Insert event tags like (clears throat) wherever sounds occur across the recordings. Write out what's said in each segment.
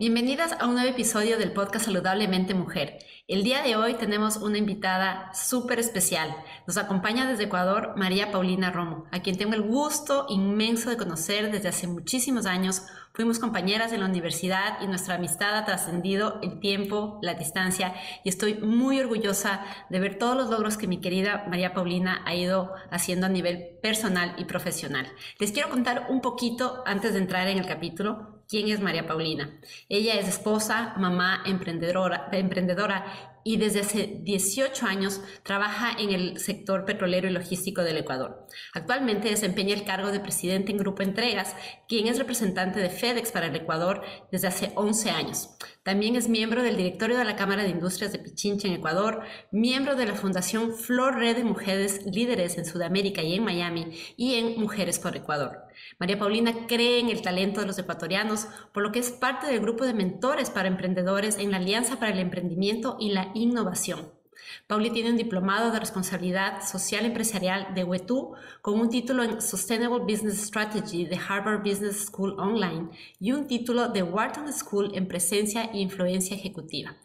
Bienvenidas a un nuevo episodio del podcast Saludablemente Mujer. El día de hoy tenemos una invitada súper especial. Nos acompaña desde Ecuador María Paulina Romo, a quien tengo el gusto inmenso de conocer desde hace muchísimos años. Fuimos compañeras en la universidad y nuestra amistad ha trascendido el tiempo, la distancia y estoy muy orgullosa de ver todos los logros que mi querida María Paulina ha ido haciendo a nivel personal y profesional. Les quiero contar un poquito antes de entrar en el capítulo ¿Quién es María Paulina? Ella es esposa, mamá, emprendedora, y desde hace 18 años trabaja en el sector petrolero y logístico del Ecuador. Actualmente desempeña el cargo de presidente en Grupo Entregas, quien es representante de FedEx para el Ecuador desde hace 11 años. También es miembro del directorio de la Cámara de Industrias de Pichincha en Ecuador, miembro de la Fundación Flor Red de Mujeres Líderes en Sudamérica y en Miami y en Mujeres por Ecuador. María Paulina cree en el talento de los ecuatorianos, por lo que es parte del grupo de mentores para emprendedores en la Alianza para el Emprendimiento y la Innovación. Pauli tiene un diplomado de responsabilidad social empresarial de WETU con un título en Sustainable Business Strategy de Harvard Business School Online y un título de Wharton School en presencia e influencia ejecutiva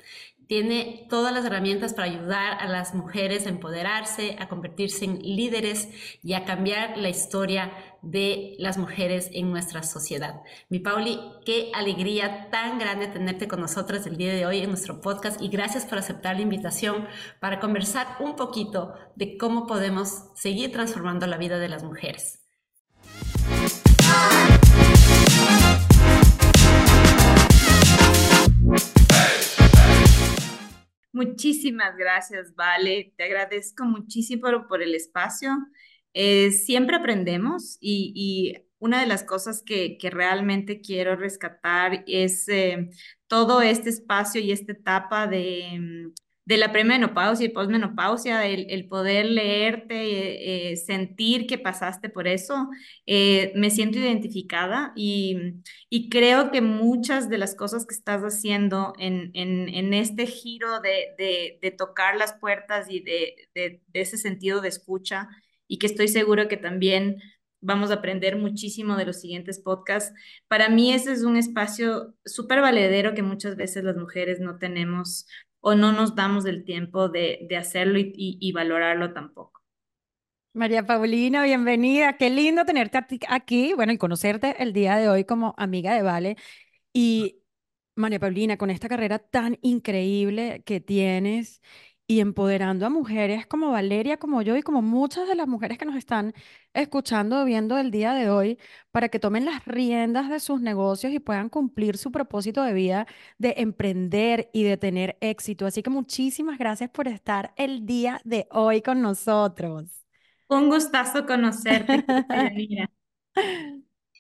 tiene todas las herramientas para ayudar a las mujeres a empoderarse, a convertirse en líderes y a cambiar la historia de las mujeres en nuestra sociedad. Mi Pauli, qué alegría tan grande tenerte con nosotras el día de hoy en nuestro podcast y gracias por aceptar la invitación para conversar un poquito de cómo podemos seguir transformando la vida de las mujeres. Muchísimas gracias, Vale. Te agradezco muchísimo por, el espacio. Eh, siempre aprendemos y, una de las cosas que, realmente quiero rescatar es eh, todo este espacio y esta etapa de, de la premenopausia y posmenopausia, el, poder leerte, eh, sentir que pasaste por eso, eh, me siento identificada y, y, creo que muchas de las cosas que estás haciendo en, en, este giro de, de, de, tocar las puertas y de, de, ese sentido de escucha, y que estoy seguro que también vamos a aprender muchísimo de los siguientes podcasts. Para mí ese es un espacio súper valedero que muchas veces las mujeres no tenemos o no nos damos el tiempo de, hacerlo y, valorarlo tampoco. María Paulina, bienvenida. Qué lindo tenerte aquí, bueno, y conocerte el día de hoy como amiga de Vale. Y María Paulina, con esta carrera tan increíble que tienes y empoderando a mujeres como Valeria, como yo y como muchas de las mujeres que nos están escuchando, viendo el día de hoy, para que tomen las riendas de sus negocios y puedan cumplir su propósito de vida de emprender y de tener éxito. Así que muchísimas gracias por estar el día de hoy con nosotros. Un gustazo conocerte, (laughs)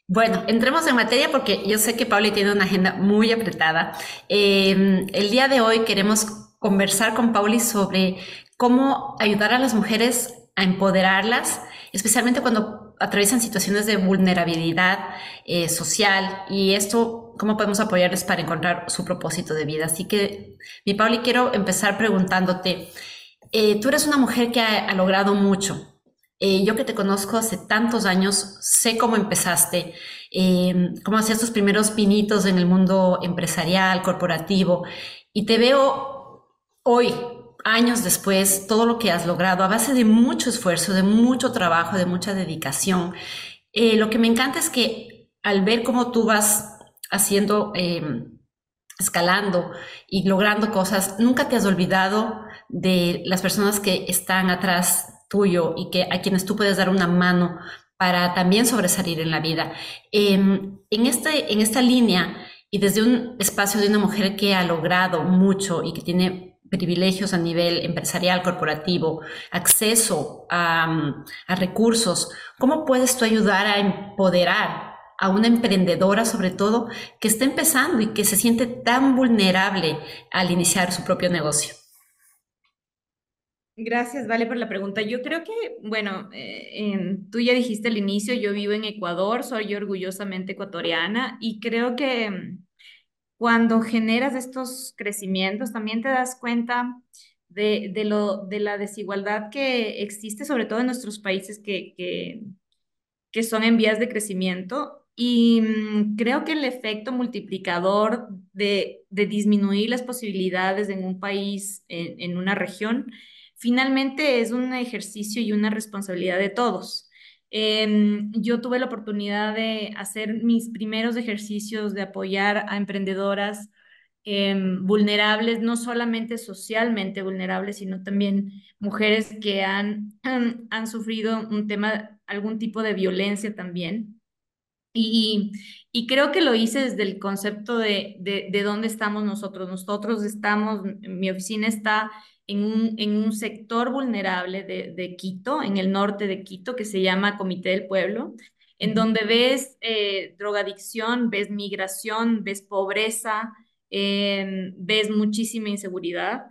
Bueno, entremos en materia porque yo sé que Pauli tiene una agenda muy apretada. Em, el día de hoy queremos conversar con Pauli sobre cómo ayudar a las mujeres a empoderarlas, especialmente cuando atraviesan situaciones de vulnerabilidad eh, social y esto, cómo podemos apoyarles para encontrar su propósito de vida. Así que, mi Pauli, quiero empezar preguntándote, eh, tú eres una mujer que ha, logrado mucho. Eh, yo que te conozco hace tantos años, sé cómo empezaste, cómo hacías tus primeros pinitos en el mundo empresarial, corporativo, y te veo hoy, años después, todo lo que has logrado a base de mucho esfuerzo, de mucho trabajo, de mucha dedicación. Eh, lo que me encanta es que al ver cómo tú vas haciendo, em, escalando y logrando cosas, nunca te has olvidado de las personas que están atrás tuyo y que a quienes tú puedes dar una mano para también sobresalir en la vida. Em, en, este, en esta línea y desde un espacio de una mujer que ha logrado mucho y que tiene privilegios a nivel empresarial, corporativo, acceso a, recursos, ¿cómo puedes tú ayudar a empoderar a una emprendedora sobre todo que está empezando y que se siente tan vulnerable al iniciar su propio negocio? Gracias, Vale, por la pregunta. Yo creo que, bueno, eh, tú ya dijiste al inicio, yo vivo en Ecuador, soy orgullosamente ecuatoriana y creo que cuando generas estos crecimientos, también te das cuenta de, lo, de la desigualdad que existe, sobre todo en nuestros países que, que, son en vías de crecimiento. y mm, creo que el efecto multiplicador de, de disminuir las posibilidades en un país, en, en una región, finalmente es un ejercicio y una responsabilidad de todos. Em, yo tuve la oportunidad de hacer mis primeros ejercicios de apoyar a emprendedoras em, vulnerables, no solamente socialmente vulnerables, sino también mujeres que han, (clears throat) han, sufrido un tema, algún tipo de violencia también. Y, y, creo que lo hice desde el concepto de, de, de, dónde estamos nosotros. Nosotros estamos, mi oficina está en un, en un sector vulnerable de, de Quito, en el norte de Quito, que se llama Comité del Pueblo, en donde ves eh, drogadicción, ves migración, ves pobreza, eh, ves muchísima inseguridad.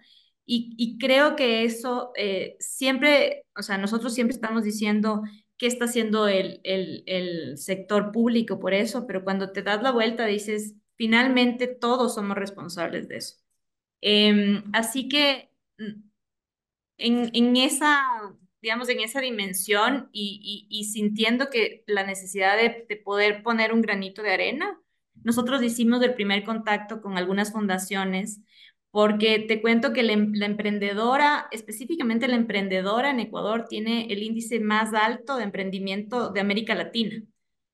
Y, y creo que eso eh, siempre, o sea, nosotros siempre estamos diciendo qué está haciendo el, el, el sector público por eso, pero cuando te das la vuelta dices, finalmente todos somos responsables de eso. Eh, así que en, en, esa, digamos, en esa dimensión y, y, sintiendo que la necesidad de, de, poder poner un granito de arena, nosotros hicimos el primer contacto con algunas fundaciones porque te cuento que la, la, emprendedora, específicamente la emprendedora en Ecuador, tiene el índice más alto de emprendimiento de América Latina.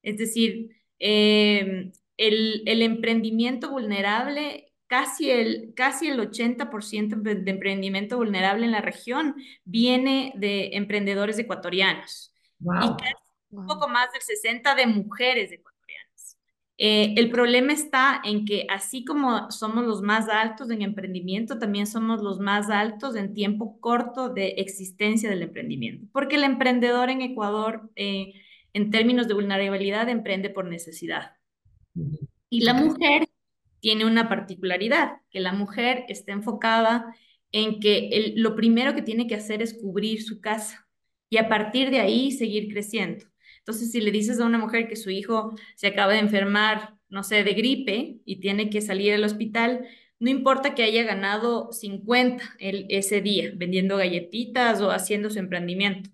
Es decir, eh, el, el, emprendimiento vulnerable, casi el, casi el 80% de emprendimiento vulnerable en la región viene de emprendedores ecuatorianos. Wow. Y casi wow. un poco más del 60% de mujeres ecuatorianas. Eh, el problema está en que así como somos los más altos en emprendimiento, también somos los más altos en tiempo corto de existencia del emprendimiento, porque el emprendedor en Ecuador, eh, en términos de vulnerabilidad, emprende por necesidad. Y la mujer tiene una particularidad, que la mujer está enfocada en que el, lo primero que tiene que hacer es cubrir su casa y a partir de ahí seguir creciendo. Entonces, si le dices a una mujer que su hijo se acaba de enfermar, no sé, de gripe y tiene que salir al hospital, no importa que haya ganado 50 el, ese día vendiendo galletitas o haciendo su emprendimiento,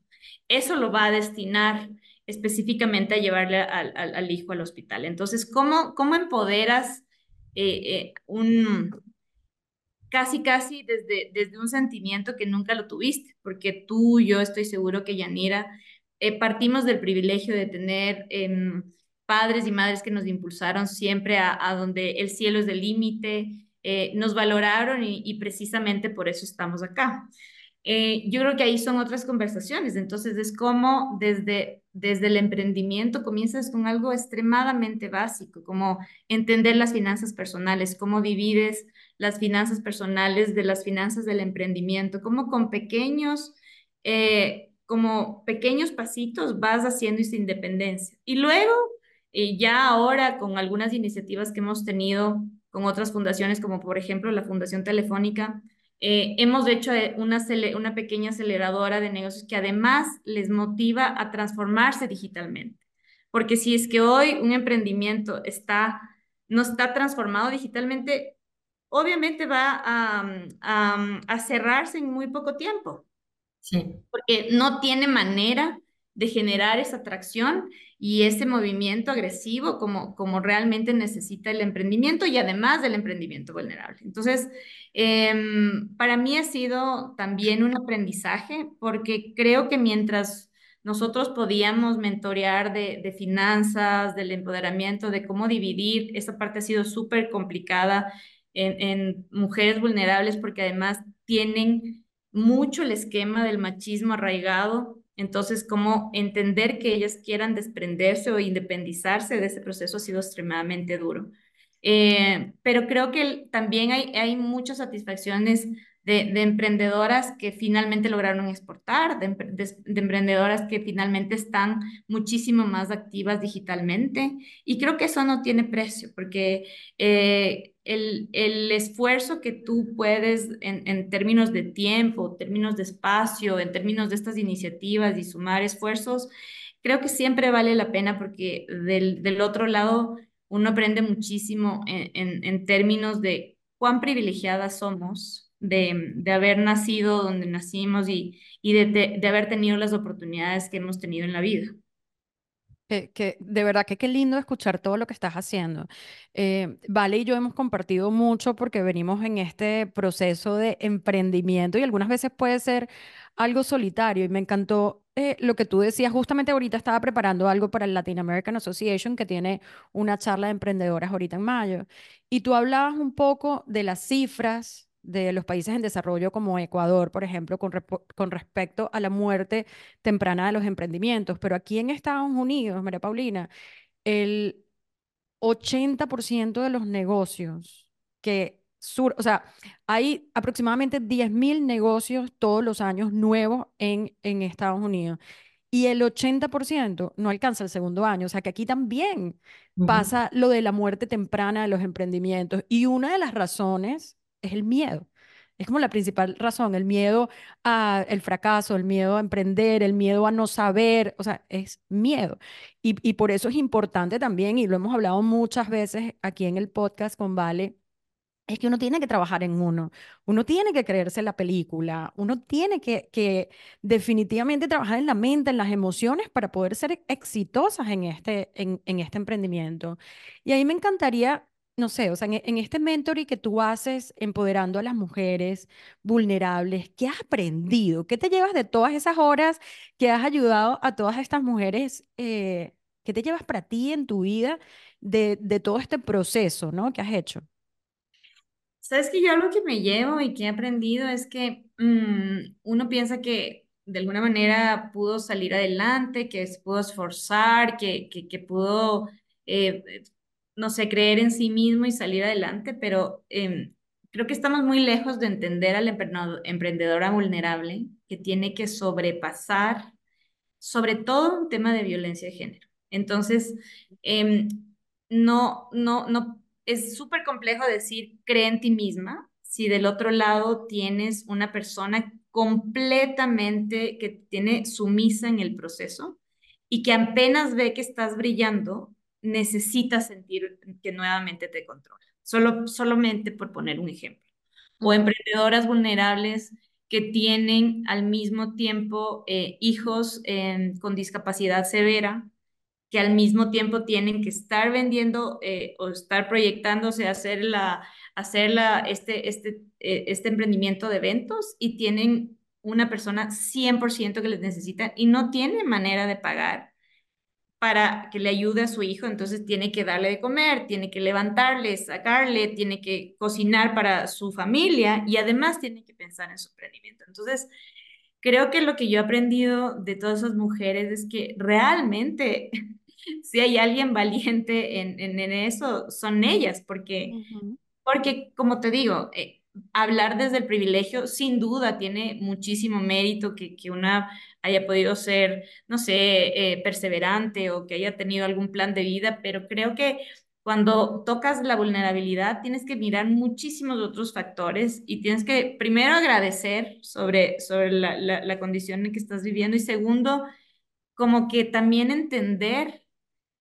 eso lo va a destinar específicamente a llevarle al, al, al hijo al hospital. Entonces, ¿cómo, cómo empoderas eh, eh, un, casi, casi desde, desde un sentimiento que nunca lo tuviste? Porque tú, yo estoy seguro que Yanira eh, partimos del privilegio de tener eh, padres y madres que nos impulsaron siempre a, donde el cielo es el límite, eh, nos valoraron y, precisamente por eso estamos acá. Eh, yo creo que ahí son otras conversaciones, entonces es como desde, desde el emprendimiento comienzas con algo extremadamente básico, como entender las finanzas personales, cómo divides las finanzas personales de las finanzas del emprendimiento, cómo con pequeños... Eh, como pequeños pasitos vas haciendo esa independencia. Y luego, eh, ya ahora con algunas iniciativas que hemos tenido con otras fundaciones, como por ejemplo la Fundación Telefónica, eh, hemos hecho eh, una, una pequeña aceleradora de negocios que además les motiva a transformarse digitalmente. Porque si es que hoy un emprendimiento está, no está transformado digitalmente, obviamente va a, a, a cerrarse en muy poco tiempo. Sí. Porque no tiene manera de generar esa atracción y ese movimiento agresivo como, como realmente necesita el emprendimiento y además del emprendimiento vulnerable. Entonces, eh, para mí ha sido también un aprendizaje porque creo que mientras nosotros podíamos mentorear de, de finanzas, del empoderamiento, de cómo dividir, esa parte ha sido súper complicada en mujeres vulnerables porque además tienen mucho el esquema del machismo arraigado, entonces como entender que ellas quieran desprenderse o independizarse de ese proceso ha sido extremadamente duro. Eh, pero creo que también hay, hay muchas satisfacciones de, de, emprendedoras que finalmente lograron exportar, de, de, de, emprendedoras que finalmente están muchísimo más activas digitalmente. Y creo que eso no tiene precio, porque eh, el, el, esfuerzo que tú puedes en, en, términos de tiempo, términos de espacio, en términos de estas iniciativas y sumar esfuerzos, creo que siempre vale la pena porque del, del otro lado uno aprende muchísimo en, en términos de cuán privilegiadas somos de, de, haber nacido donde nacimos y, y de, de, haber tenido las oportunidades que hemos tenido en la vida. Que, de verdad que qué lindo escuchar todo lo que estás haciendo. Eh, vale y yo hemos compartido mucho porque venimos en este proceso de emprendimiento y algunas veces puede ser algo solitario. Y me encantó eh, lo que tú decías. Justamente ahorita estaba preparando algo para el Latin American Association que tiene una charla de emprendedoras ahorita en mayo. Y tú hablabas un poco de las cifras de los países en desarrollo como Ecuador, por ejemplo, con, con respecto a la muerte temprana de los emprendimientos. Pero aquí en Estados Unidos, María Paulina, el 80% de los negocios que sur, o sea, hay aproximadamente 10.000 negocios todos los años nuevos en, en Estados Unidos y el 80% no alcanza el segundo año. O sea que aquí también pasa lo de la muerte temprana de los emprendimientos. Y una de las razones es el miedo. Es como la principal razón, el miedo al fracaso, el miedo a emprender, el miedo a no saber, o sea, es miedo. Y, y por eso es importante también, y lo hemos hablado muchas veces aquí en el podcast con Vale, es que uno tiene que trabajar en uno, uno tiene que creerse la película, uno tiene que, que definitivamente trabajar en la mente, en las emociones para poder ser exitosas en este, en, en este emprendimiento. Y ahí me encantaría no sé, o sea, en, este mentoring que tú haces empoderando a las mujeres vulnerables, ¿qué has aprendido? ¿Qué te llevas de todas esas horas que has ayudado a todas estas mujeres? Eh, ¿qué te llevas para ti en tu vida de, todo este proceso, ¿no? que has hecho? Sabes que yo lo que me llevo y que he aprendido es que mm, uno piensa que de alguna manera pudo salir adelante, que se pudo esforzar, que, que, que pudo eh, no sé, creer en sí mismo y salir adelante, pero em, creo que estamos muy lejos de entender al emprendedora vulnerable que tiene que sobrepasar, sobre todo un tema de violencia de género. Entonces, em, no, no, no, es súper complejo decir cree en ti misma si del otro lado tienes una persona completamente que tiene sumisa en el proceso y que apenas ve que estás brillando, necesitas sentir que nuevamente te controla. Solo, solamente por poner un ejemplo. O emprendedoras vulnerables que tienen al mismo tiempo eh, hijos con discapacidad severa, que al mismo tiempo tienen que estar vendiendo eh, o estar proyectándose a hacer, la, hacer la, este, este, eh, este emprendimiento de eventos y tienen una persona 100% que les necesita y no tiene manera de pagar para que le ayude a su hijo, entonces tiene que darle de comer, tiene que levantarle, sacarle, tiene que cocinar para su familia y además tiene que pensar en su emprendimiento. Entonces, creo que lo que yo he aprendido de todas esas mujeres es que realmente (laughs) si hay alguien valiente en, en, eso, son ellas, porque, porque como te digo, eh, hablar desde el privilegio sin duda tiene muchísimo mérito que, que una haya podido ser, no sé, eh, perseverante o que haya tenido algún plan de vida, pero creo que cuando tocas la vulnerabilidad tienes que mirar muchísimos otros factores y tienes que primero agradecer sobre, sobre la, la, la condición en que estás viviendo y segundo, como que también entender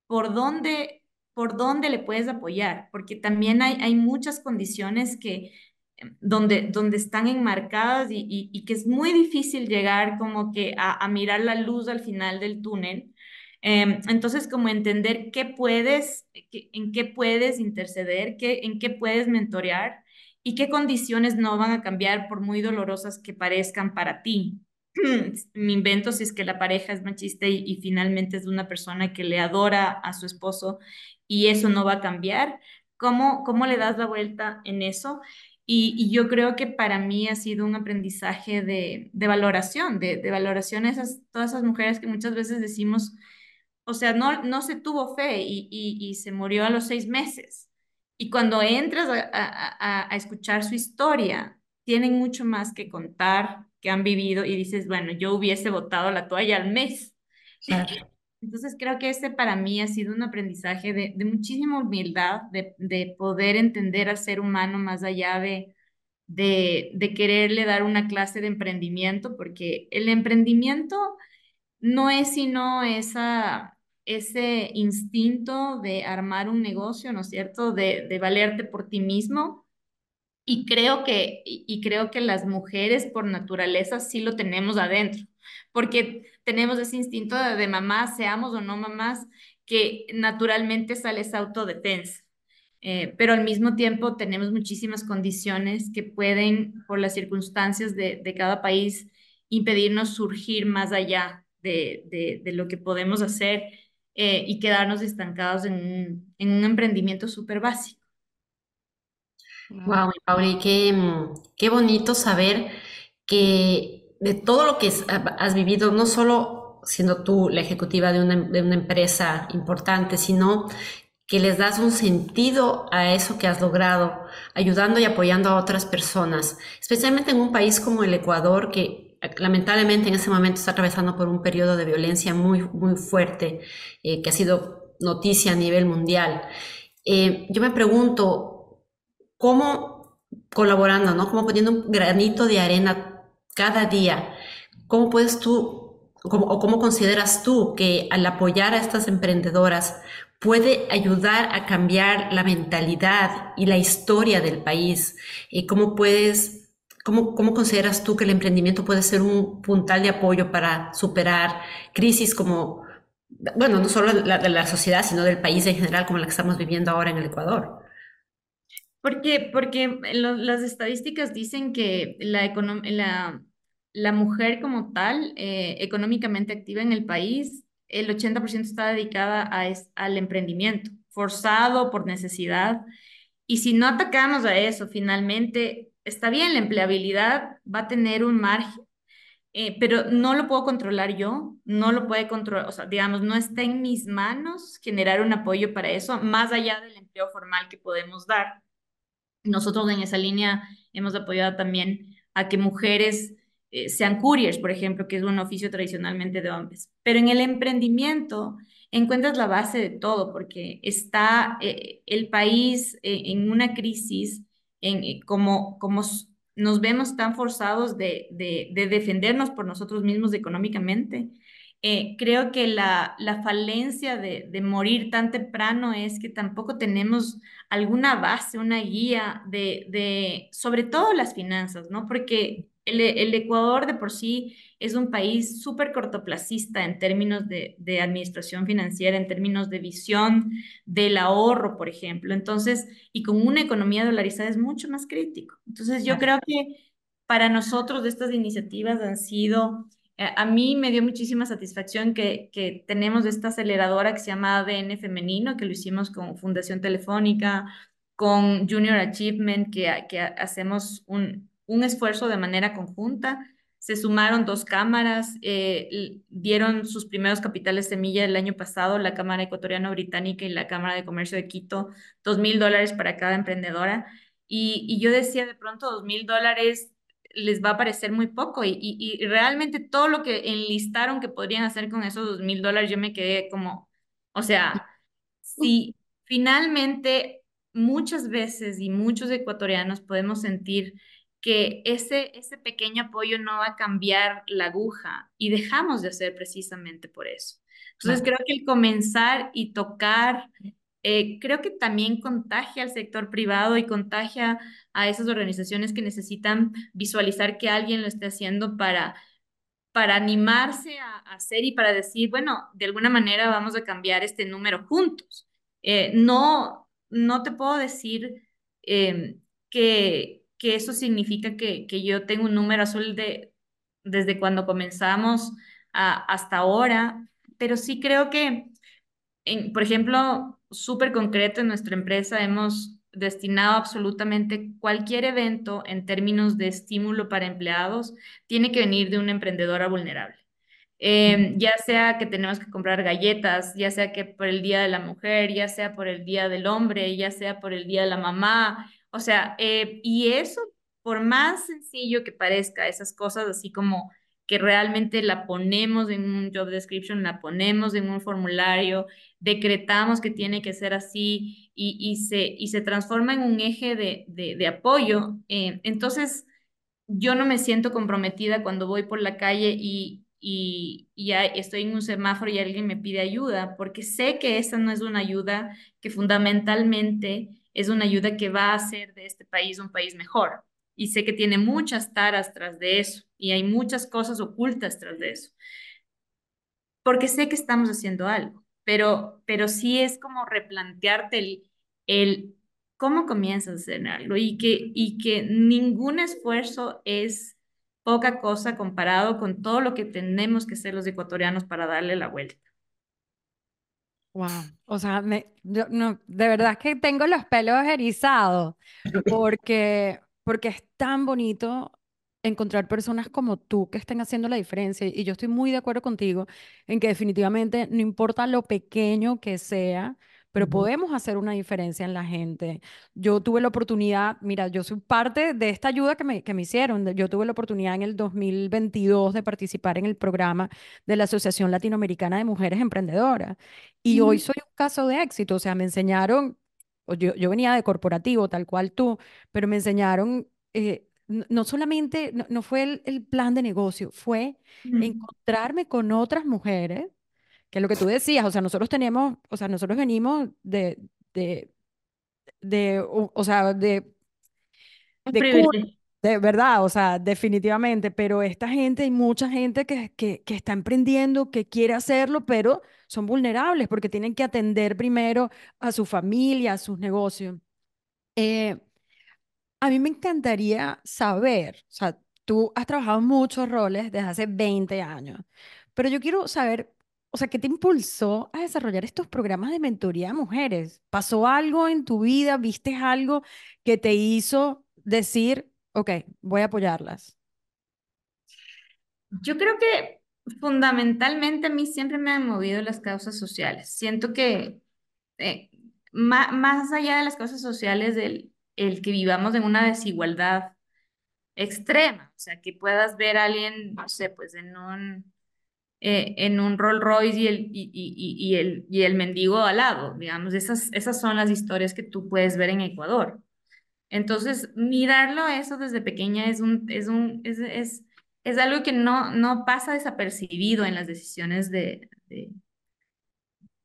por dónde, por dónde le puedes apoyar, porque también hay, hay muchas condiciones que donde, donde están enmarcadas y, y, que es muy difícil llegar como que a, mirar la luz al final del túnel. Em, entonces, como entender qué puedes, en qué puedes interceder, qué, en qué puedes mentorear y qué condiciones no van a cambiar por muy dolorosas que parezcan para ti. (clears throat) Me invento si es que la pareja es machista y, y finalmente es una persona que le adora a su esposo y eso no va a cambiar. ¿Cómo, cómo le das la vuelta en eso? Y, yo creo que para mí ha sido un aprendizaje de, valoración, de, valoración a esas, todas esas mujeres que muchas veces decimos, o sea, no, no se tuvo fe y, se murió a los seis meses. Y cuando entras a, escuchar su historia, tienen mucho más que contar, que han vivido y dices, bueno, yo hubiese botado la toalla al mes. Entonces creo que este para mí ha sido un aprendizaje de, muchísima humildad, de, poder entender al ser humano más allá de, de, quererle dar una clase de emprendimiento, porque el emprendimiento no es sino esa, ese instinto de armar un negocio, ¿no es cierto? De, de valerte por ti mismo, Y creo que, y creo que las mujeres por naturaleza sí lo tenemos adentro, porque tenemos ese instinto de, de mamás, seamos o no mamás, que naturalmente sale esa autodefensa. Eh, pero al mismo tiempo tenemos muchísimas condiciones que pueden, por las circunstancias de, de cada país, impedirnos surgir más allá de, de, lo que podemos hacer eh, y quedarnos estancados en un, en un emprendimiento súper básico. Wow, Pauli, qué, mm, qué bonito saber que de todo lo que has vivido, no solo siendo tú la ejecutiva de una, de una empresa importante, sino que les das un sentido a eso que has logrado, ayudando y apoyando a otras personas, especialmente en un país como el Ecuador, que lamentablemente en ese momento está atravesando por un periodo de violencia muy, muy fuerte, eh, que ha sido noticia a nivel mundial. Eh, yo me pregunto, ¿cómo colaborando, ¿no? Como poniendo un granito de arena cada día, ¿cómo puedes tú, cómo, o cómo consideras tú que al apoyar a estas emprendedoras puede ayudar a cambiar la mentalidad y la historia del país? ¿Y cómo puedes, cómo, cómo consideras tú que el emprendimiento puede ser un puntal de apoyo para superar crisis como, bueno, no solo la, de la sociedad, sino del país en general, como la que estamos viviendo ahora en el Ecuador? Porque, porque lo, las estadísticas dicen que la, la, la mujer como tal, eh, económicamente activa en el país, el 80% está dedicada a al emprendimiento, forzado por necesidad. Y si no atacamos a eso, finalmente, está bien, la empleabilidad va a tener un margen, eh, pero no lo puedo controlar yo, no lo puede controlar, o sea, digamos, no está en mis manos generar un apoyo para eso, más allá del empleo formal que podemos dar. Nosotros en esa línea hemos apoyado también a que mujeres eh, sean couriers, por ejemplo, que es un oficio tradicionalmente de hombres. Pero en el emprendimiento encuentras la base de todo, porque está eh, el país eh, en una crisis, en, como, como nos vemos tan forzados de, de, de defendernos por nosotros mismos económicamente. Creo que la, la falencia de, de, morir tan temprano es que tampoco tenemos alguna base, una guía de, de sobre todo las finanzas, ¿no? Porque el, Ecuador de por sí es un país súper cortoplacista en términos de, administración financiera, en términos de visión del ahorro, por ejemplo. Entonces, y con una economía dolarizada es mucho más crítico. Entonces, yo creo que para nosotros estas iniciativas han sido, eh, a mí me dio muchísima satisfacción que, que tenemos esta aceleradora que se llama ADN Femenino, que lo hicimos con Fundación Telefónica, con Junior Achievement, que, hacemos un un esfuerzo de manera conjunta. Se sumaron dos cámaras, eh, dieron sus primeros capitales semilla el año pasado, la Cámara Ecuatoriana Británica y la Cámara de Comercio de Quito, dos mil dólares para cada emprendedora. Y, yo decía, de pronto, dos mil dólares les va a parecer muy poco y, y, realmente todo lo que enlistaron que podrían hacer con esos dos mil dólares, yo me quedé como, o sea, si finalmente muchas veces y muchos ecuatorianos podemos sentir que ese, ese pequeño apoyo no va a cambiar la aguja y dejamos de hacer precisamente por eso. Entonces creo que el comenzar y tocar, eh, creo que también contagia al sector privado y contagia a esas organizaciones que necesitan visualizar que alguien lo esté haciendo para, para animarse a, hacer y para decir, bueno, de alguna manera vamos a cambiar este número juntos. Eh, no, no te puedo decir eh, que que eso significa que, que yo tengo un número azul de, desde cuando comenzamos hasta ahora, pero sí creo que, por ejemplo, súper concreto en nuestra empresa hemos destinado absolutamente cualquier evento en términos de estímulo para empleados, tiene que venir de una emprendedora vulnerable. Em, ya sea que tenemos que comprar galletas, ya sea que por el Día de la Mujer, ya sea por el Día del Hombre, ya sea por el Día de la Mamá, o sea, eh, y eso, por más sencillo que parezca, esas cosas así como que realmente la ponemos en un job description, la ponemos en un formulario, decretamos que tiene que ser así y, y se, y se transforma en un eje de, de, apoyo. Eh, entonces, yo no me siento comprometida cuando voy por la calle y, y, y estoy en un semáforo y alguien me pide ayuda, porque sé que esa no es una ayuda que fundamentalmente es una ayuda que va a hacer de este país un país mejor. Y sé que tiene muchas taras tras de eso y hay muchas cosas ocultas tras de eso. Porque sé que estamos haciendo algo, pero, pero sí es como replantearte el, el cómo comienzas a hacer algo y que, y que ningún esfuerzo es poca cosa comparado con todo lo que tenemos que hacer los ecuatorianos para darle la vuelta. Wow, o sea, me, no, de verdad que tengo los pelos erizados (laughs) porque, porque es tan bonito encontrar personas como tú que estén haciendo la diferencia. Y yo estoy muy de acuerdo contigo en que definitivamente no importa lo pequeño que sea, pero podemos hacer una diferencia en la gente. Yo tuve la oportunidad, mira, yo soy parte de esta ayuda que me, que me hicieron. Yo tuve la oportunidad en el 2022 de participar en el programa de la Asociación Latinoamericana de Mujeres Emprendedoras. Y hoy soy un caso de éxito. O sea, me enseñaron, yo, yo venía de corporativo, tal cual tú, pero me enseñaron... Eh, no solamente, no, fue el, el, plan de negocio, fue encontrarme con otras mujeres que es lo que tú decías, o sea, nosotros tenemos, o sea, nosotros venimos de, de, de o, sea, de, de, de, verdad, o sea, definitivamente, pero esta gente, hay mucha gente que, que, que está emprendiendo, que quiere hacerlo, pero son vulnerables porque tienen que atender primero a su familia, a sus negocios. Eh, a mí me encantaría saber, o sea, tú has trabajado muchos roles desde hace 20 años, pero yo quiero saber o sea, ¿qué te impulsó a desarrollar estos programas de mentoría a mujeres? ¿Pasó algo en tu vida? ¿Viste algo que te hizo decir, ok, voy a apoyarlas? Yo creo que fundamentalmente a mí siempre me han movido las causas sociales. Siento que eh, más, allá de las causas sociales, del el que vivamos en una desigualdad extrema, o sea, que puedas ver a alguien, no sé, pues en un eh, en un Rolls Royce y el, y, el, y el mendigo al lado, digamos, esas, esas son las historias que tú puedes ver en Ecuador. Entonces, mirarlo eso desde pequeña es, un, es, un, es, es, es algo que no, no pasa desapercibido en las decisiones de, de,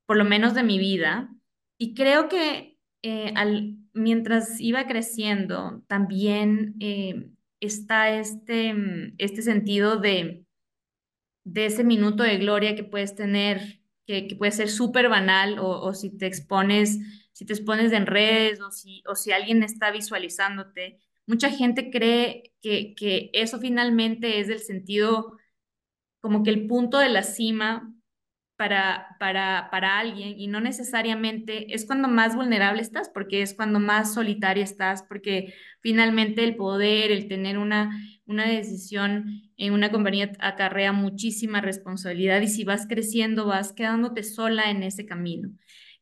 por lo menos de mi vida. Y creo que eh, al, mientras iba creciendo, también eh, está este, este sentido de de ese minuto de gloria que puedes tener, que, puede ser súper banal, o, si te expones, si te expones en redes, o si, o si alguien está visualizándote. Mucha gente cree que, que eso finalmente es el sentido, como que el punto de la cima para, para, para alguien y no necesariamente es cuando más vulnerable estás, porque es cuando más solitaria estás, porque finalmente el poder, el tener una, una decisión en una compañía acarrea muchísima responsabilidad y si vas creciendo vas quedándote sola en ese camino.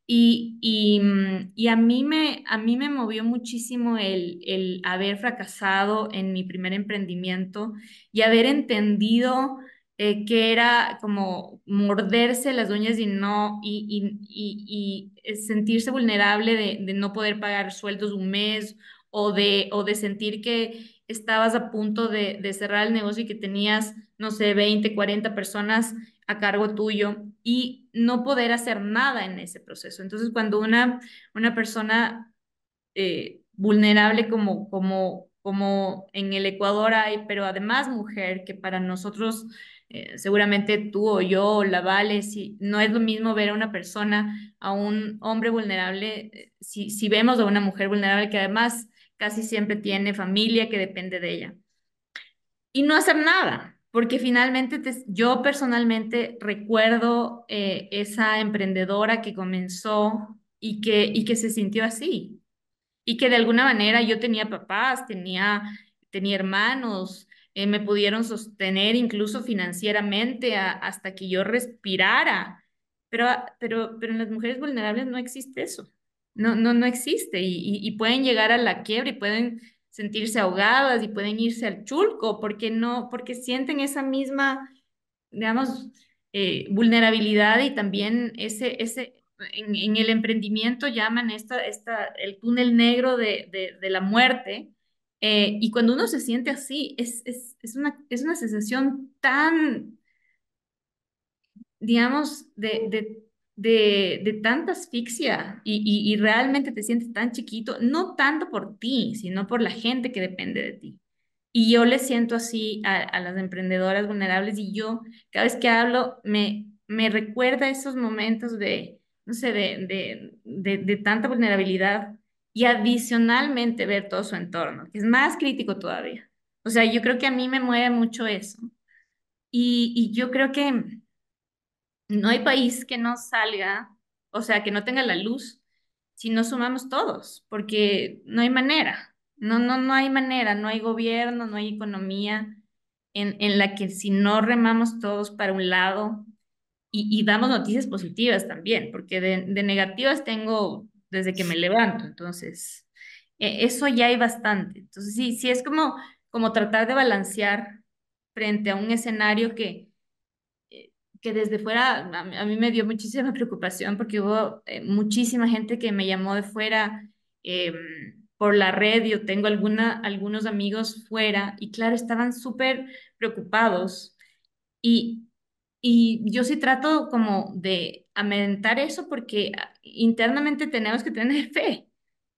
Y, y, mm, y, a, mí me, a mí me movió muchísimo el, el haber fracasado en mi primer emprendimiento y haber entendido eh, que era como morderse las uñas y no, y, y, y sentirse vulnerable de, no poder pagar sueldos un mes o de, o de sentir que estabas a punto de, de cerrar el negocio y que tenías, no sé, 20, 40 personas a cargo tuyo y no poder hacer nada en ese proceso. Entonces, cuando una, una persona eh, vulnerable como, como, como en el Ecuador hay, pero además mujer, que para nosotros eh, seguramente tú o yo la vale, si no es lo mismo ver a una persona, a un hombre vulnerable, eh, si, si vemos a una mujer vulnerable que además casi siempre tiene familia que depende de ella. Y no hacer nada, porque finalmente yo personalmente recuerdo eh, esa emprendedora que comenzó y que, y que se sintió así, y que de alguna manera yo tenía papás, tenía, tenía hermanos, eh, me pudieron sostener incluso financieramente hasta que yo respirara. Pero, pero, pero en las mujeres vulnerables no existe eso. No, no, no existe. Y, pueden llegar a la quiebra y pueden sentirse ahogadas y pueden irse al chulco porque no, porque sienten esa misma, digamos, eh, vulnerabilidad y también ese, ese, en, el emprendimiento llaman esta, esta, el túnel negro de, de la muerte, eh, y cuando uno se siente así, es, es, es, una, es una sensación tan, digamos, de, de, de, de tanta asfixia y, y, realmente te sientes tan chiquito, no tanto por ti, sino por la gente que depende de ti. Y yo le siento así a, a, las emprendedoras vulnerables y yo cada vez que hablo me, me recuerda esos momentos de, no sé, de, de, de, de tanta vulnerabilidad y adicionalmente ver todo su entorno, que es más crítico todavía. O sea, yo creo que a mí me mueve mucho eso. Y, y yo creo que no hay país que no salga, o sea, que no tenga la luz si no sumamos todos, porque no hay manera, no, no, no hay manera, no hay gobierno, no hay economía en, en la que si no remamos todos para un lado y, y damos noticias positivas también, porque de, de, negativas tengo desde que me levanto, entonces eh, eso ya hay bastante. Entonces sí, sí es como, como tratar de balancear frente a un escenario que que desde fuera a, mí me dio muchísima preocupación porque hubo eh, muchísima gente que me llamó de fuera eh, por la red. Yo tengo alguna, algunos amigos fuera y claro, estaban súper preocupados. Y, y yo sí trato como de amedrentar eso porque ah, internamente tenemos que tener (laughs) fe.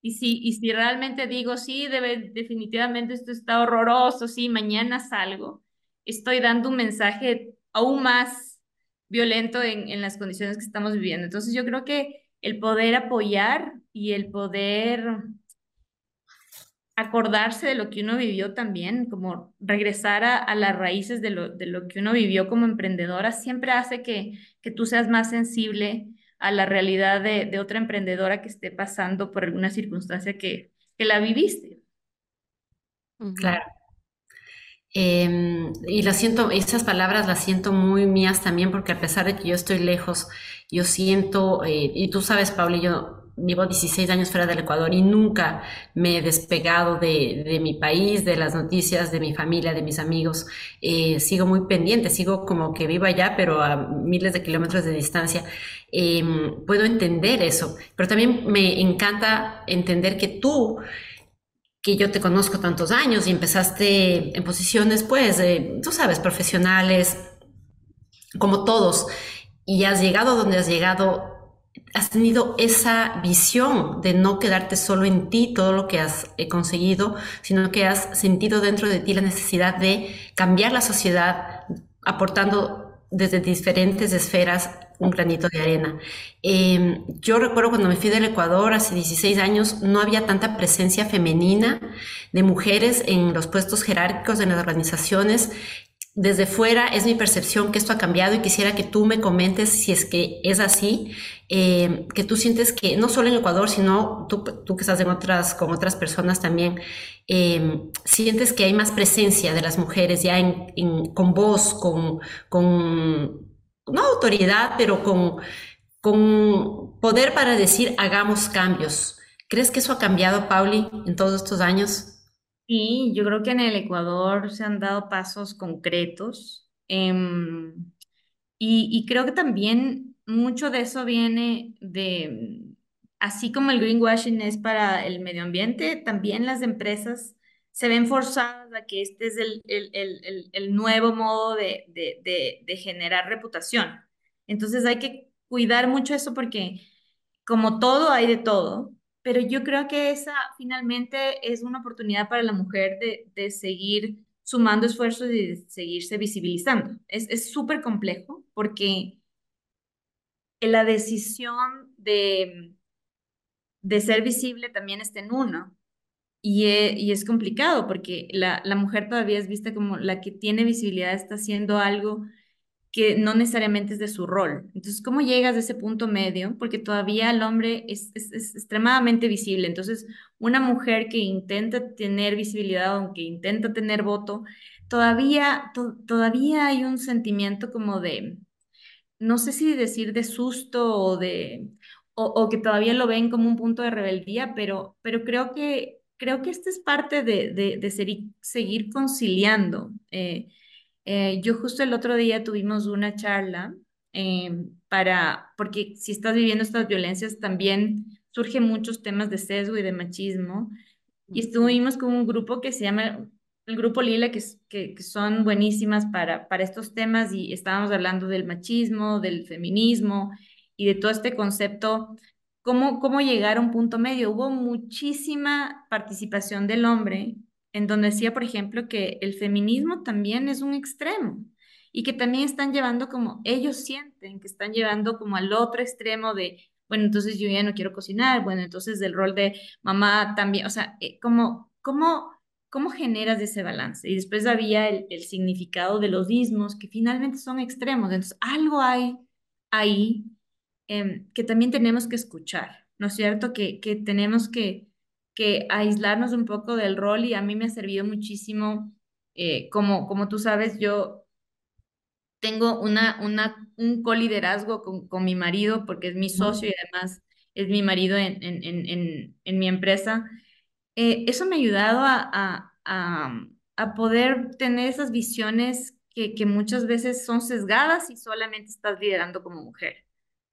Y si, y si realmente digo, sí, debe, definitivamente esto está horroroso, sí, mañana salgo, estoy dando un mensaje aún más violento en, en las condiciones que estamos viviendo. Entonces yo creo que el poder apoyar y el poder acordarse de lo que uno vivió también, como regresar a, a las raíces de lo, de lo, que uno vivió como emprendedora, siempre hace que, que tú seas más sensible a la realidad de, de, otra emprendedora que esté pasando por alguna circunstancia que, que la viviste. Claro. Eh, y la siento, esas palabras las siento muy mías también, porque a pesar de que yo estoy lejos, yo siento, eh, y tú sabes, Paula, yo llevo 16 años fuera del Ecuador y nunca me he despegado de, de mi país, de las noticias, de mi familia, de mis amigos. Eh, sigo muy pendiente, sigo como que vivo allá, pero a miles de kilómetros de distancia. Eh, puedo entender eso, pero también me encanta entender que tú que yo te conozco tantos años y empezaste en posiciones, pues, eh, tú sabes, profesionales, como todos, y has llegado donde has llegado, has tenido esa visión de no quedarte solo en ti, todo lo que has eh, conseguido, sino que has sentido dentro de ti la necesidad de cambiar la sociedad, aportando desde diferentes esferas un granito de arena. Eh, yo recuerdo cuando me fui del Ecuador hace 16 años, no había tanta presencia femenina de mujeres en los puestos jerárquicos de las organizaciones. Desde fuera es mi percepción que esto ha cambiado y quisiera que tú me comentes si es que es así, eh, que tú sientes que no solo en Ecuador, sino tú, que estás en otras, con otras personas también, eh, sientes que hay más presencia de las mujeres ya en, con voz, con, con no autoridad, pero con, con poder para decir hagamos cambios. ¿Crees que eso ha cambiado, Pauli, en todos estos años? Sí, yo creo que en el Ecuador se han dado pasos concretos eh, y, y, creo que también mucho de eso viene de, así como el greenwashing es para el medio ambiente, también las empresas se ven forzadas a que este es el, el, el, el nuevo modo de, de, de, de, generar reputación. Entonces hay que cuidar mucho eso porque como todo hay de todo, pero yo creo que esa finalmente es una oportunidad para la mujer de, de seguir sumando esfuerzos y de seguirse visibilizando. Es súper complejo porque la decisión de, de ser visible también está en uno. Y, e, y es complicado porque la, la, mujer todavía es vista como la que tiene visibilidad, está haciendo algo que no necesariamente es de su rol. Entonces, ¿cómo llegas a ese punto medio? Porque todavía el hombre es, es, extremadamente visible. Entonces, una mujer que intenta tener visibilidad, aunque intenta tener voto, todavía, to, todavía hay un sentimiento como de, no sé si decir de susto o de... O, que todavía lo ven como un punto de rebeldía, pero, pero creo que creo que esta es parte de, de, de seguir conciliando. Eh, eh, yo justo el otro día tuvimos una charla eh, para, porque si estás viviendo estas violencias también surgen muchos temas de sesgo y de machismo. Y estuvimos con un grupo que se llama el Grupo Lila, que, que, que son buenísimas para, para estos temas y estábamos hablando del machismo, del feminismo y de todo este concepto, cómo, cómo llegar a un punto medio. Hubo muchísima participación del hombre, en donde decía, por ejemplo, que el feminismo también es un extremo y que también están llevando como ellos sienten que están llevando como al otro extremo de, bueno, entonces yo ya no quiero cocinar, bueno, entonces del rol de mamá también, o sea, eh, como, ¿cómo, cómo generas ese balance? Y después había el, el significado de los ismos, que finalmente son extremos, entonces algo hay ahí em, que también tenemos que escuchar, ¿no es cierto? Que, que tenemos que, que aislarnos un poco del rol y a mí me ha servido muchísimo, eh, como, como tú sabes, yo tengo una, una, un coliderazgo con, con mi marido porque es mi socio y además es mi marido en, en, en, en mi empresa. Eh, eso me ha ayudado a, a, a, poder tener esas visiones que, que, muchas veces son sesgadas y solamente estás liderando como mujer.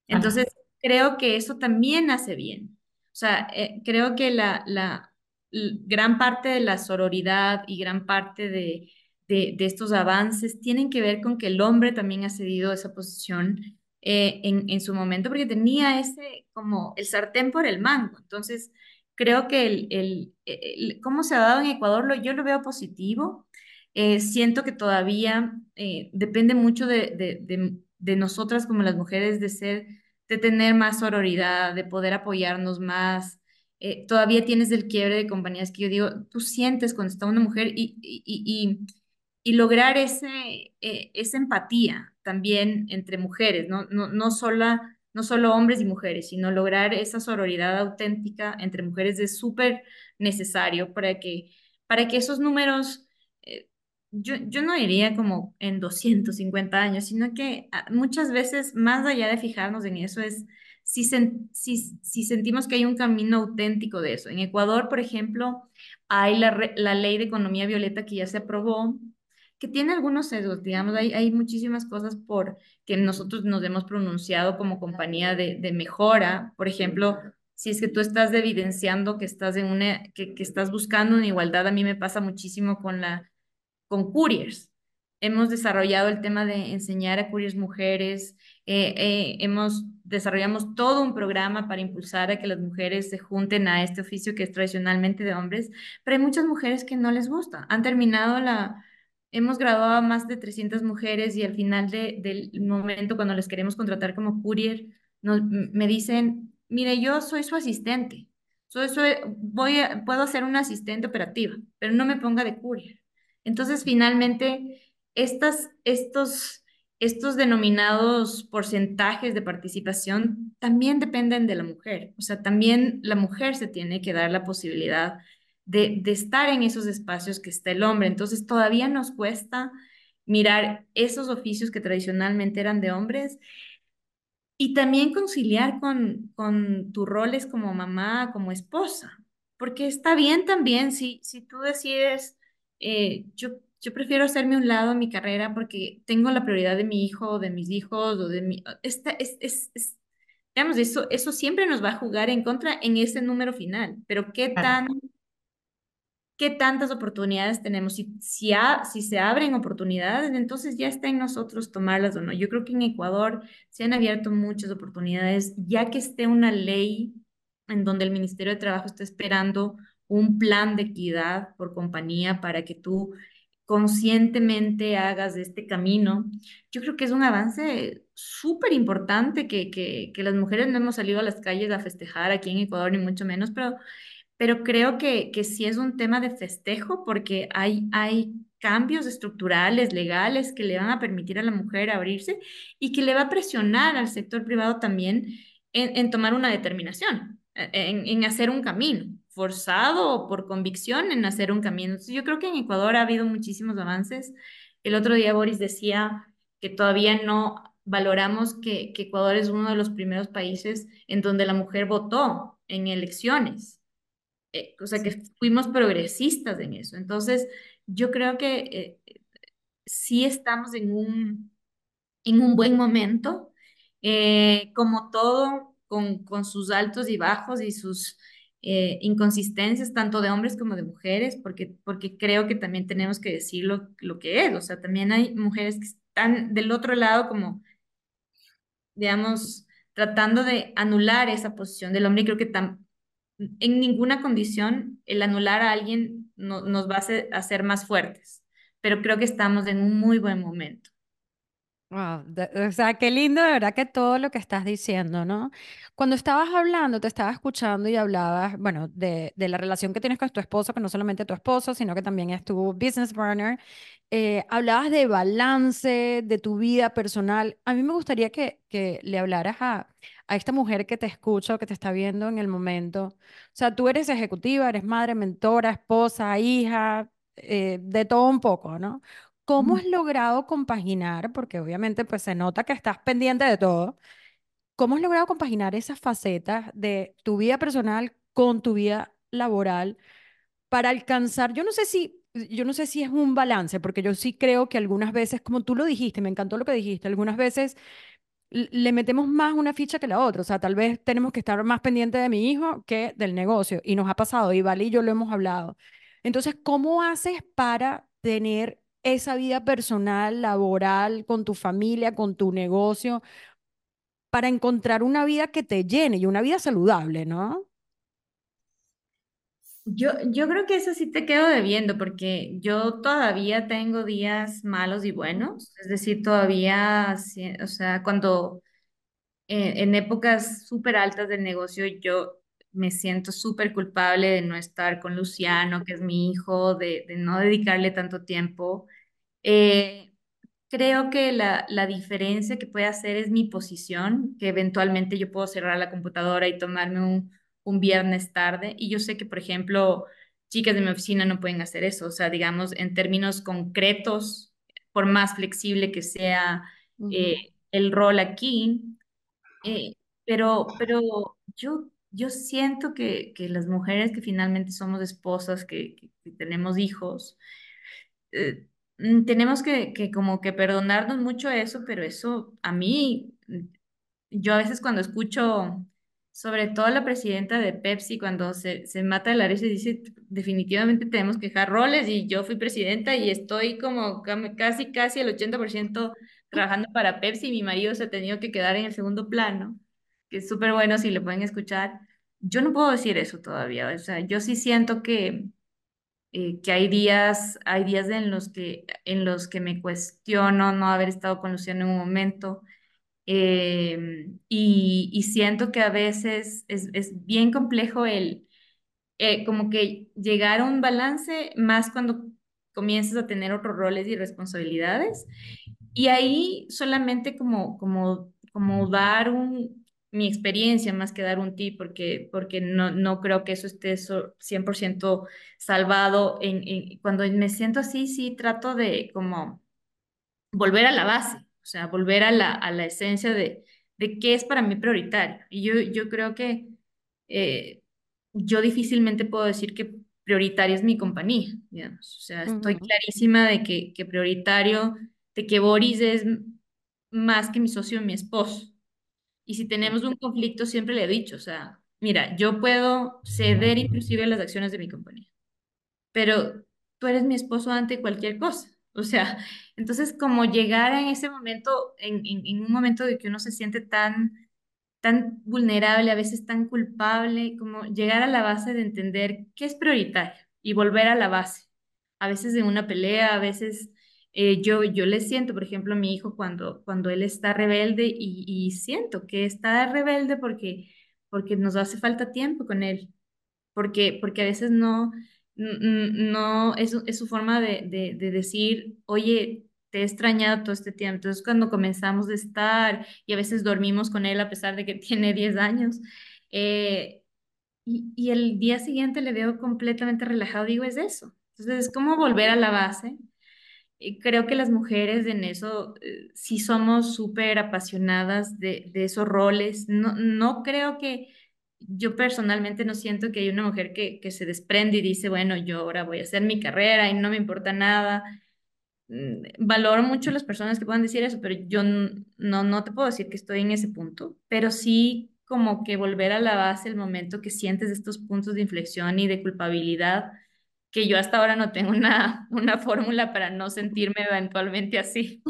Entonces, creo que eso también hace bien. O sea, eh, creo que la, la, gran parte de la sororidad y gran parte de, de, estos avances tienen que ver con que el hombre también ha cedido esa posición eh, en, en, su momento porque tenía ese como el sartén por el mango. Entonces, creo que el, el, cómo se ha dado en Ecuador, lo, yo lo veo positivo. Eh, siento que todavía eh, depende mucho de, de, de, nosotras como las mujeres de ser, de tener más sororidad, de poder apoyarnos más. todavía tienes el quiebre de compañías que yo digo, tú sientes cuando está una mujer y, y, y y lograr ese, eh, esa empatía también entre mujeres, ¿no? No, no, no solo hombres y mujeres, sino lograr esa sororidad auténtica entre mujeres es súper necesario para que, para que esos números, eh, yo, yo no diría como en 250 años, sino que ah, muchas veces, más allá de fijarnos en eso, es si, si, si sentimos que hay un camino auténtico de eso. En Ecuador, por ejemplo, hay la, la ley de economía violeta que ya se aprobó, que tiene algunos sesgos, digamos, hay, hay muchísimas cosas por que nosotros nos hemos pronunciado como compañía de, de mejora. Por ejemplo, si es que tú estás evidenciando que estás en una, que, que, estás buscando una igualdad, a mí me pasa muchísimo con la, con couriers. Hemos desarrollado el tema de enseñar a couriers mujeres, eh, eh, hemos desarrollamos todo un programa para impulsar a que las mujeres se junten a este oficio que es tradicionalmente de hombres, pero hay muchas mujeres que no les gusta. Han terminado la, hemos graduado a más de 300 mujeres y al final del momento, cuando les queremos contratar como courier, nos, me dicen, mire, yo soy su asistente, soy, soy, voy puedo ser una asistente operativa, pero no me ponga de courier. Entonces, finalmente, estas, estos, estos denominados porcentajes de participación también dependen de la mujer. O sea, también la mujer se tiene que dar la posibilidad de, estar en esos espacios que está el hombre. Entonces todavía nos cuesta mirar esos oficios que tradicionalmente eran de hombres y también conciliar con, con tus roles como mamá, como esposa, porque está bien también si, si tú decides, eh, yo, yo prefiero hacerme un lado en mi carrera porque tengo la prioridad de mi hijo de mis hijos o de mi... Esta, es, es, digamos, eso, eso siempre nos va a jugar en contra en ese número final, pero ¿qué tan qué tantas oportunidades tenemos. Si, si, si se abren oportunidades, entonces ya está en nosotros tomarlas o no. Yo creo que en Ecuador se han abierto muchas oportunidades, ya que esté una ley en donde el Ministerio de Trabajo está esperando un plan de equidad por compañía para que tú conscientemente hagas este camino. Yo creo que es un avance súper importante que, que, las mujeres no hemos salido a las calles a festejar aquí en Ecuador, ni mucho menos, pero pero creo que, que sí es un tema de festejo porque hay, hay cambios estructurales, legales, que le van a permitir a la mujer abrirse y que le va a presionar al sector privado también en, tomar una determinación, en, hacer un camino, forzado o por convicción en hacer un camino. yo creo que en Ecuador ha habido muchísimos avances. El otro día Boris decía que todavía no valoramos que, que Ecuador es uno de los primeros países en donde la mujer votó en elecciones eh, o sea, que fuimos progresistas en eso. Entonces, yo creo que eh, sí estamos en un, en un buen momento, eh, como todo, con, con, sus altos y bajos y sus inconsistencias, tanto de hombres como de mujeres, porque, porque creo que también tenemos que decir lo, lo que es. O sea, también hay mujeres que están del otro lado como, digamos, tratando de anular esa posición del hombre y creo que tam- en ninguna condición el anular a alguien no- nos va a hacer, hacer más fuertes, pero creo que estamos en un muy buen momento. Wow, de- o sea, qué lindo de verdad que todo lo que estás diciendo, ¿no? Cuando estabas hablando, te estaba escuchando y hablabas, bueno, de, de la relación que tienes con tu esposo, que no solamente tu esposo, sino que también es tu business partner. Eh, hablabas de balance, de tu vida personal. A mí me gustaría que, que le hablaras a, a esta mujer que te escucha o que te está viendo en el momento. O sea, tú eres ejecutiva, eres madre, mentora, esposa, hija, eh, de todo un poco, ¿no? ¿Cómo has logrado compaginar? Porque obviamente pues se nota que estás pendiente de todo. ¿Cómo has logrado compaginar esas facetas de tu vida personal con tu vida laboral para alcanzar, yo no sé si, yo no sé si es un balance, porque yo sí creo que algunas veces, como tú lo dijiste, me encantó lo que dijiste, algunas veces le metemos más una ficha que la otra. O sea, tal vez tenemos que estar más pendientes de mi hijo que del negocio. Y nos ha pasado, y Vale y yo lo hemos hablado. Entonces, ¿cómo haces para tener esa vida personal, laboral, con tu familia, con tu negocio, para encontrar una vida que te llene y una vida saludable, ¿no? Yo, yo creo que eso sí te quedo debiendo porque yo todavía tengo días malos y buenos, es decir, todavía, o sea, cuando eh, en épocas súper altas del negocio yo me siento súper culpable de no estar con Luciano, que es mi hijo, de, de no dedicarle tanto tiempo. Eh, Creo que la, la diferencia que puede hacer es mi posición, que eventualmente yo puedo cerrar la computadora y tomarme un, un viernes tarde. Y yo sé que, por ejemplo, chicas de mi oficina no pueden hacer eso. O sea, digamos, en términos concretos, por más flexible que sea eh, Ujú, el rol aquí, eh, pero, pero yo, yo siento que, que las mujeres que finalmente somos esposas, que, tenemos hijos, eh, mm, tenemos que, que como que perdonarnos mucho eso, pero eso a mí, mm, yo a veces cuando escucho, sobre todo la presidenta de Pepsi, cuando se, se mata de la risa y dice, definitivamente tenemos que dejar roles y yo fui presidenta y estoy como casi, casi el 80% trabajando para Pepsi y mi marido se ha tenido que quedar en el segundo plano, que es súper bueno si le pueden escuchar. Yo no puedo decir eso todavía, o sea, yo sí siento que eh, que hay días, hay días en los que, en los que me cuestiono no haber estado con Luciano en un momento eh, y, y siento que a veces es, es bien complejo el, eh, como que llegar a un balance más cuando comienzas a tener otros roles y responsabilidades y ahí solamente como, como, como dar un, mi experiencia más que dar un tip, porque, porque no, no creo que eso esté so- 100% salvado. En, en- cuando me siento así, sí trato de como volver a la base, o sea, volver a la, a la esencia de, de qué es para mí prioritario. Y yo, yo creo que eh, yo difícilmente puedo decir que prioritaria es mi compañía, digamos. O sea, estoy clarísima de que, que prioritario, de que Boris es más que mi socio, mi esposo. Y si tenemos un conflicto, siempre le he dicho, o sea, mira, yo puedo ceder inclusive las acciones de mi compañía pero tú eres mi esposo ante cualquier cosa. O sea, (laughs) entonces como llegar en ese momento, en, en, en un momento de que uno se siente tan, tan vulnerable, a veces tan culpable, como llegar a la base de entender qué es prioritario y volver a la base. A veces en una pelea, a veces eh, yo, yo le siento, por ejemplo, a mi hijo cuando, cuando él está rebelde y, siento que está rebelde porque, porque nos hace falta tiempo con él porque, porque a veces no, no es, es su forma de, de, de decir, oye, te he extrañado todo este tiempo. Entonces, cuando comenzamos a estar y a veces dormimos con él a pesar de que (laughs) tiene 10 años, eh, y, y el día siguiente le veo completamente relajado, digo, es eso. Entonces, es como volver a la base creo que las mujeres en eso eh, sí somos súper apasionadas de, de esos roles. No, no creo que yo personalmente no siento que hay una mujer que, que se desprende y dice, bueno, yo ahora voy a hacer mi carrera y no me importa nada. Mm, Valoro mucho las personas que puedan decir eso, pero yo no, no te puedo decir que estoy en ese punto, pero sí como que volver a la base el momento que sientes estos puntos de inflexión y de culpabilidad que yo hasta ahora no tengo una, (laughs) una fórmula para no sentirme eventualmente así.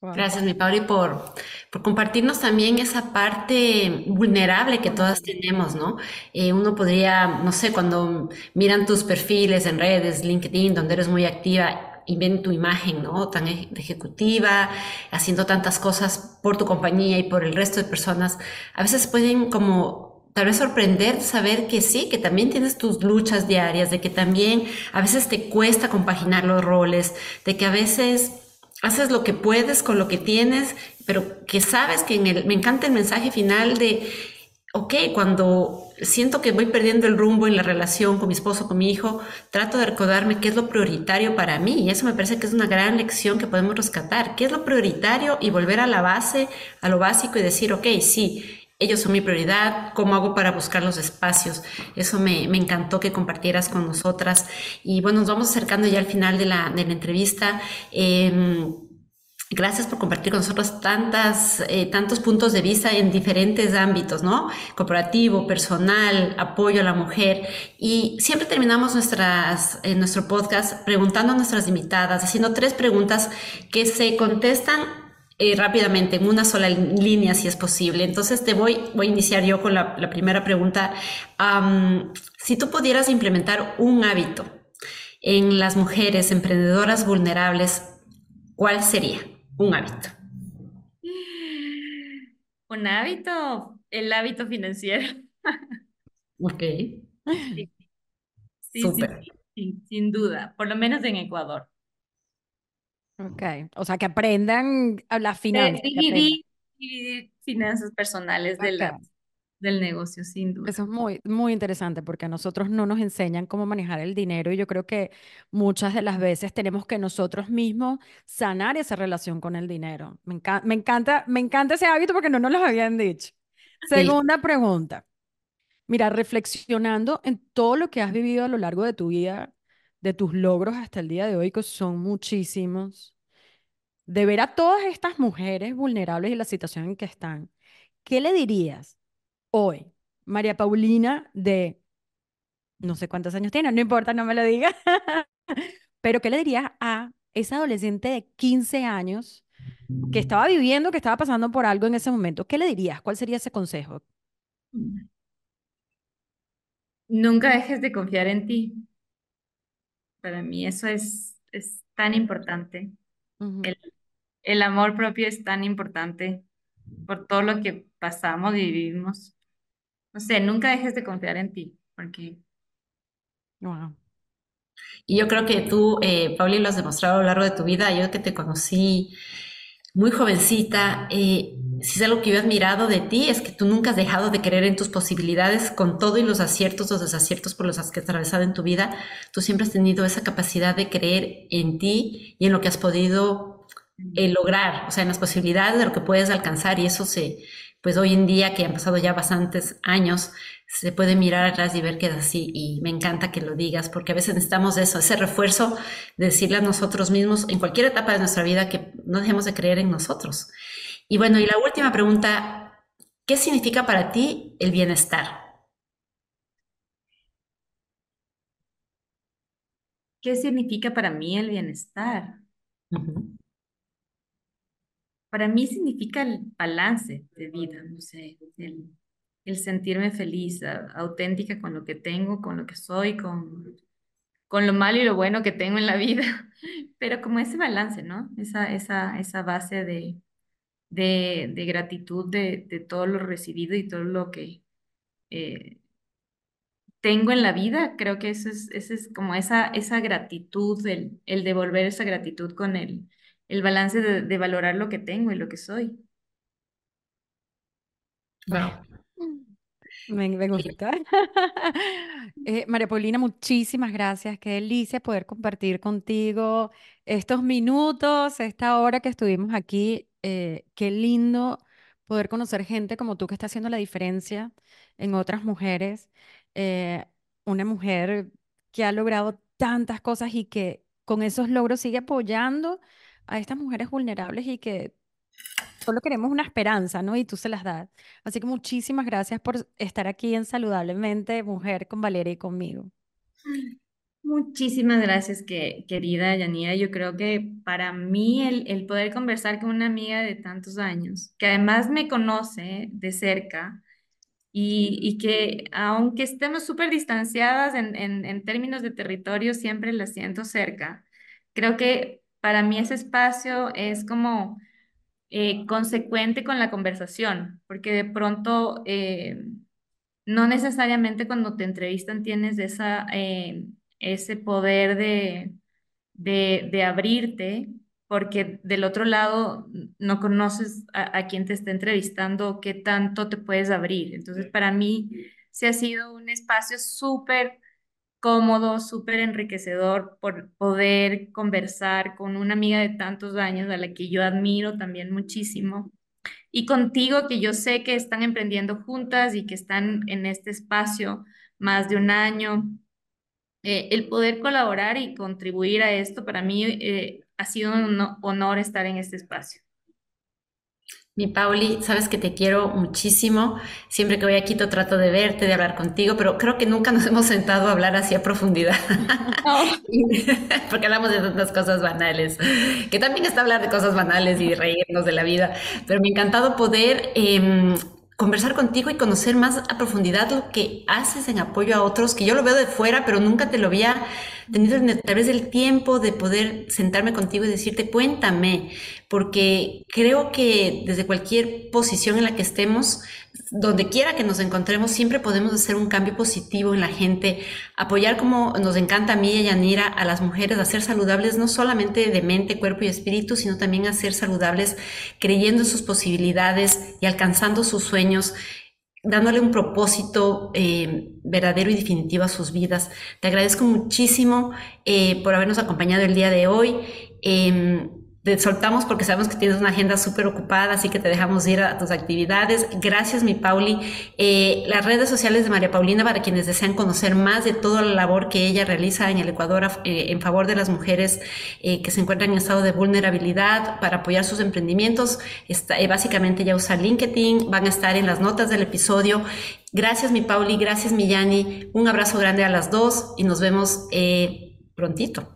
Gracias, mi Pauli, por, por compartirnos también esa parte vulnerable que todas tenemos, ¿no? Eh, uno podría, no sé, cuando miran tus perfiles en redes, LinkedIn, donde eres muy activa y ven tu imagen, ¿no? Tan ejecutiva, haciendo tantas cosas por tu compañía y por el resto de personas, a veces pueden como tal vez sorprender saber que sí, que también tienes tus luchas diarias, de que también a veces te cuesta compaginar los roles, de que a veces haces lo que puedes con lo que tienes, pero que sabes que en el, me encanta el mensaje final de, ok, cuando siento que voy perdiendo el rumbo en la relación con mi esposo, con mi hijo, trato de recordarme qué es lo prioritario para mí. Y eso me parece que es una gran lección que podemos rescatar. ¿Qué es lo prioritario? Y volver a la base, a lo básico y decir, ok, sí, ellos son mi prioridad, cómo hago para buscar los espacios. Eso me, encantó que compartieras con nosotras. Y bueno, nos vamos acercando ya al final de la, entrevista. Eh, Gracias por compartir con nosotros tantas, eh, tantos puntos de vista en diferentes ámbitos, ¿no? Corporativo, personal, apoyo a la mujer. Y siempre terminamos nuestras, en nuestro podcast preguntando a nuestras invitadas, haciendo tres preguntas que se contestan eh, rápidamente, en una sola línea, si es posible. Entonces, te voy, voy a iniciar yo con la, la primera pregunta. Um, si tú pudieras implementar un hábito en las mujeres emprendedoras vulnerables, ¿cuál sería un hábito? (laughs) Un hábito, el hábito financiero. (laughs) Ok. Sí, sí, sí, sí, sin duda, por lo menos en Ecuador. Ok, o sea, que aprendan a las finanzas. Dividir, dividir finanzas personales de la- del negocio, sin duda. Eso es muy, muy interesante porque a nosotros no nos enseñan cómo manejar el dinero y yo creo que muchas de las veces tenemos que nosotros mismos sanar esa relación con el dinero. Me enca- me encanta, me encanta ese hábito porque no nos lo habían dicho. Sí. Segunda pregunta. Mira, reflexionando en todo lo que has vivido a lo largo de tu vida, de tus logros hasta el día de hoy, que son muchísimos, de ver a todas estas mujeres vulnerables y la situación en que están, ¿qué le dirías hoy, María Paulina, de no sé cuántos años tiene, no importa, no me lo digas, (laughs) pero qué le dirías a esa adolescente de 15 años que estaba viviendo, que estaba pasando por algo en ese momento? ¿Qué le dirías? ¿Cuál sería ese consejo? Nunca dejes de confiar en ti. Para mí eso es, es tan importante. Ujú. El, el amor propio es tan importante por todo lo que pasamos y vivimos. No sé, nunca dejes de confiar en ti, porque Wow. Y yo creo que tú, eh, Pauli, lo has demostrado a lo largo de tu vida. Yo que te conocí muy jovencita, eh, si es algo que yo he admirado de ti, es que tú nunca has dejado de creer en tus posibilidades con todo y los aciertos, los desaciertos por los que has atravesado en tu vida. Tú siempre has tenido esa capacidad de creer en ti y en lo que has podido eh, lograr, o sea, en las posibilidades de lo que puedes alcanzar. Y eso se, pues hoy en día, que han pasado ya bastantes años, se puede mirar atrás y ver que es así. Y me encanta que lo digas, porque a veces necesitamos eso, ese refuerzo de decirle a nosotros mismos en cualquier etapa de nuestra vida que no dejemos de creer en nosotros. Y bueno, y la última pregunta, ¿qué significa para ti el bienestar? ¿qué significa para mí el bienestar? Para mí significa el balance de vida, no sé, el, el sentirme feliz, a- auténtica con lo que tengo, con lo que soy, con, con lo malo y lo bueno que tengo en la vida, (laughs) pero como ese balance, ¿no? Esa, esa, esa base de, de, de gratitud de, de todo lo recibido y todo lo que eh, tengo en la vida, creo que eso es, ese es como esa, esa gratitud, el, el devolver esa gratitud con el, el balance de, de valorar lo que tengo y lo que soy. Wow. Me, me gusta. (laughs) Eh, María Paulina, muchísimas gracias. Qué delicia poder compartir contigo estos minutos, esta hora que estuvimos aquí. Eh, qué lindo poder conocer gente como tú que está haciendo la diferencia en otras mujeres. Eh, una mujer que ha logrado tantas cosas y que con esos logros sigue apoyando a estas mujeres vulnerables y que solo queremos una esperanza, ¿no? Y tú se las das. Así que muchísimas gracias por estar aquí en Saludablemente Mujer con Valeria y conmigo. Muchísimas gracias, que, querida Yanira. Yo creo que para mí el, poder conversar con una amiga de tantos años, que además me conoce de cerca y, que aunque estemos súper distanciadas en términos de territorio, siempre la siento cerca. Creo que para mí ese espacio es como eh, consecuente con la conversación, porque de pronto eh, no necesariamente cuando te entrevistan tienes esa, eh, ese poder de, de, de, abrirte, porque del otro lado no conoces a, a quien te está entrevistando, qué tanto te puedes abrir. Entonces, para mí, se ha sido un espacio súper cómodo, súper enriquecedor por poder conversar con una amiga de tantos años a la que yo admiro también muchísimo. Y contigo, que yo sé que están emprendiendo juntas y que están en este espacio más de un año. Eh, el poder colaborar y contribuir a esto para mí eh, ha sido un honor estar en este espacio. Mi Pauli, sabes que te quiero muchísimo. Siempre que voy a Quito trato de verte, de hablar contigo, pero creo que nunca nos (laughs) hemos sentado a hablar así a profundidad. (laughs) (laughs) Oh. Porque hablamos de tantas cosas banales, que también está hablar de cosas banales y reírnos de la vida. Pero me ha encantado poder eh, conversar contigo y conocer más a profundidad lo que haces en apoyo a otros, que yo lo veo de fuera, pero nunca te lo había tenido a través del tiempo de poder sentarme contigo y decirte, cuéntame, porque creo que desde cualquier posición en la que estemos, donde quiera que nos encontremos, siempre podemos hacer un cambio positivo en la gente, apoyar como nos encanta a mí y a Yanira, a las mujeres a ser saludables, no solamente de mente, cuerpo y espíritu, sino también a ser saludables creyendo en sus posibilidades y alcanzando sus sueños dándole un propósito eh, verdadero y definitivo a sus vidas. Te agradezco muchísimo eh, por habernos acompañado el día de hoy. Eh, te soltamos porque sabemos que tienes una agenda súper ocupada, así que te dejamos ir a tus actividades. Gracias, mi Pauli. Eh, las redes sociales de María Paulina para quienes desean conocer más de toda la labor que ella realiza en el Ecuador eh, en favor de las mujeres eh, que se encuentran en estado de vulnerabilidad para apoyar sus emprendimientos. Está, básicamente ya usa LinkedIn, van a estar en las notas del episodio. Gracias, mi Pauli. Gracias, mi Yani. Un abrazo grande a las dos y nos vemos prontito.